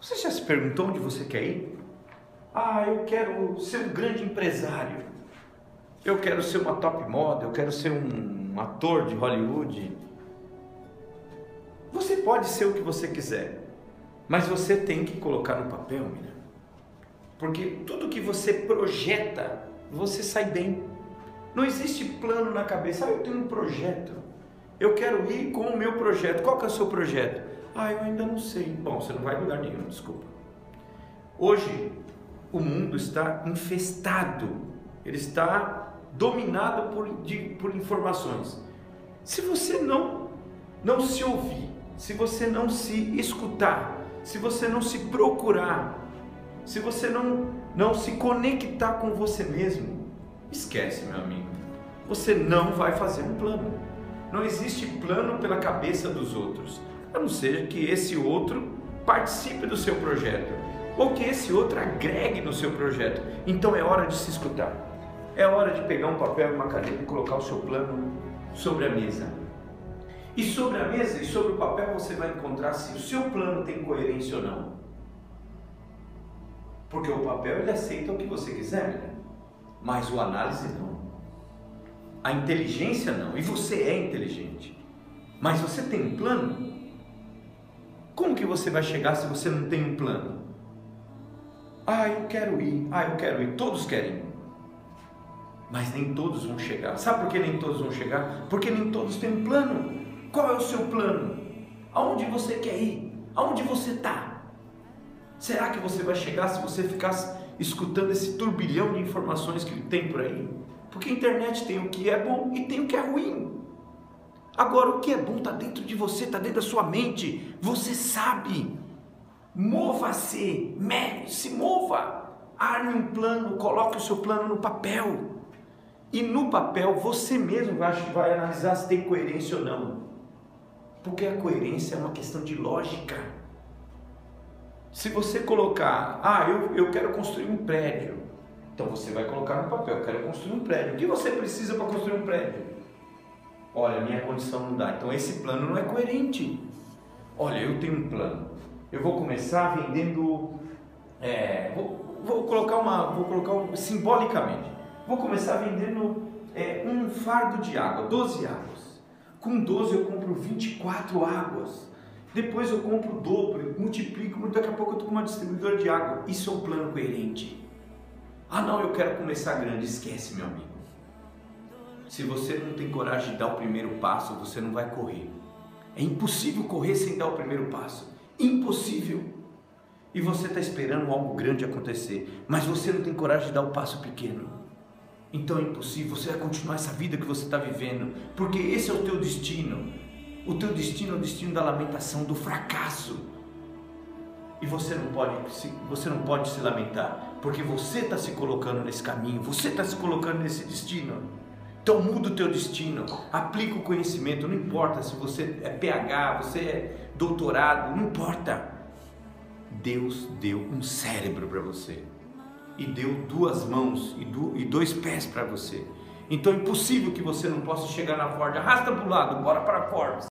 Você já se perguntou onde você quer ir? Ah, eu quero ser um grande empresário. Eu quero ser uma top model, eu quero ser um ator de Hollywood. Você pode ser o que você quiser, mas você tem que colocar no papel, menina. Porque tudo que você projeta, você sai bem. Não existe plano na cabeça. Ah, eu tenho um projeto. Eu quero ir com o meu projeto. Qual que é o seu projeto? Ah, eu ainda não sei. Bom, você não vai em lugar nenhum, desculpa. Hoje, o mundo está infestado. Ele está dominado por, de, por informações. Se você não, não se ouvir, se você não se escutar, se você não se procurar, se você não, não se conectar com você mesmo, esquece, meu amigo. Você não vai fazer um plano. Não existe plano pela cabeça dos outros, a não ser que esse outro participe do seu projeto ou que esse outro agregue no seu projeto. Então é hora de se escutar. É hora de pegar um papel e uma caneta e colocar o seu plano sobre a mesa. E sobre a mesa e sobre o papel você vai encontrar se o seu plano tem coerência ou não. Porque o papel ele aceita o que você quiser, né? mas o análise não. A inteligência não. E você é inteligente. Mas você tem um plano? Como que você vai chegar se você não tem um plano? Ah, eu quero ir. Ah, eu quero ir. Todos querem. Mas nem todos vão chegar. Sabe por que nem todos vão chegar? Porque nem todos têm um plano. Qual é o seu plano? Aonde você quer ir? Aonde você está? Será que você vai chegar se você ficar escutando esse turbilhão de informações que tem por aí? Porque a internet tem o que é bom e tem o que é ruim. Agora, o que é bom está dentro de você, está dentro da sua mente. Você sabe. Mova-se, se mova. Arme um plano, coloque o seu plano no papel. E no papel você mesmo vai, vai analisar se tem coerência ou não. Porque a coerência é uma questão de lógica. Se você colocar, ah, eu, eu quero construir um prédio, então você vai colocar no papel, quero construir um prédio. O que você precisa para construir um prédio? Olha, minha condição não dá. Então esse plano não é coerente. Olha, eu tenho um plano. Eu vou começar vendendo. É, vou, vou, colocar uma. Vou colocar um, simbolicamente. Vou começar vendendo é, um fardo de água, 12 águas. Com 12 eu compro 24 águas. Depois eu compro o dobro, multiplico, daqui a pouco eu estou com uma distribuidora de água. Isso é um plano coerente. Ah não, eu quero começar grande. Esquece, meu amigo. Se você não tem coragem de dar o primeiro passo, você não vai correr. É impossível correr sem dar o primeiro passo. Impossível. E você está esperando algo grande acontecer, mas você não tem coragem de dar o passo pequeno. Então é impossível, você vai continuar essa vida que você está vivendo, porque esse é o teu destino. O teu destino é o destino da lamentação, do fracasso. E você não pode, você não pode se lamentar, porque você está se colocando nesse caminho, você está se colocando nesse destino. Então muda o teu destino, aplica o conhecimento, não importa se você é PH, você é doutorado, não importa. Deus deu um cérebro para você e deu duas mãos e, dois pés para você. Então é impossível que você não possa chegar na Ford. Arrasta para o lado, bora para a Forbes.